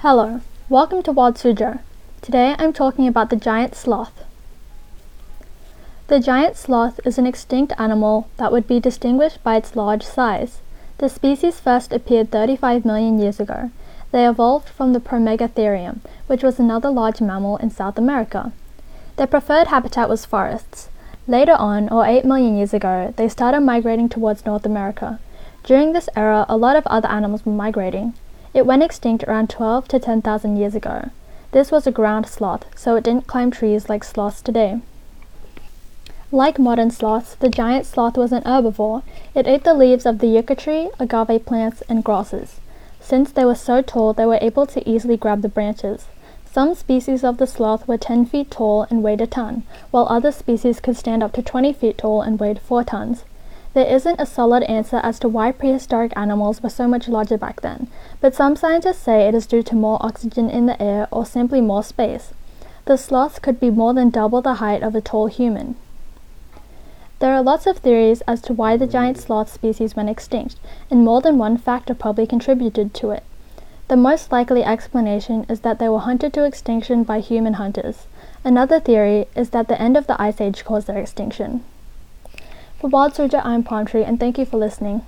Hello, welcome to Wild Suzhou. Today I'm talking about the giant sloth. The giant sloth is an extinct animal that would be distinguished by its large size. The species first appeared 35 million years ago. They evolved from the Promegatherium, which was another large mammal in South America. Their preferred habitat was forests. Later on, or 8 million years ago, they started migrating towards North America. During this era, a lot of other animals were migrating. It went extinct around 12 to 10,000 years ago. This was a ground sloth, so it didn't climb trees like sloths today. Like modern sloths, the giant sloth was an herbivore. It ate the leaves of the yucca tree, agave plants, and grasses. Since they were so tall, they were able to easily grab the branches. Some species of the sloth were 10 feet tall and weighed a ton, while other species could stand up to 20 feet tall and weighed 4 tons. There isn't a solid answer as to why prehistoric animals were so much larger back then, but some scientists say it is due to more oxygen in the air or simply more space. The sloths could be more than double the height of a tall human. There are lots of theories as to why the giant sloth species went extinct, and more than one factor probably contributed to it. The most likely explanation is that they were hunted to extinction by human hunters. Another theory is that the end of the Ice Age caused their extinction. For Wild Suzhou, I'm Palm Tree, and thank you for listening.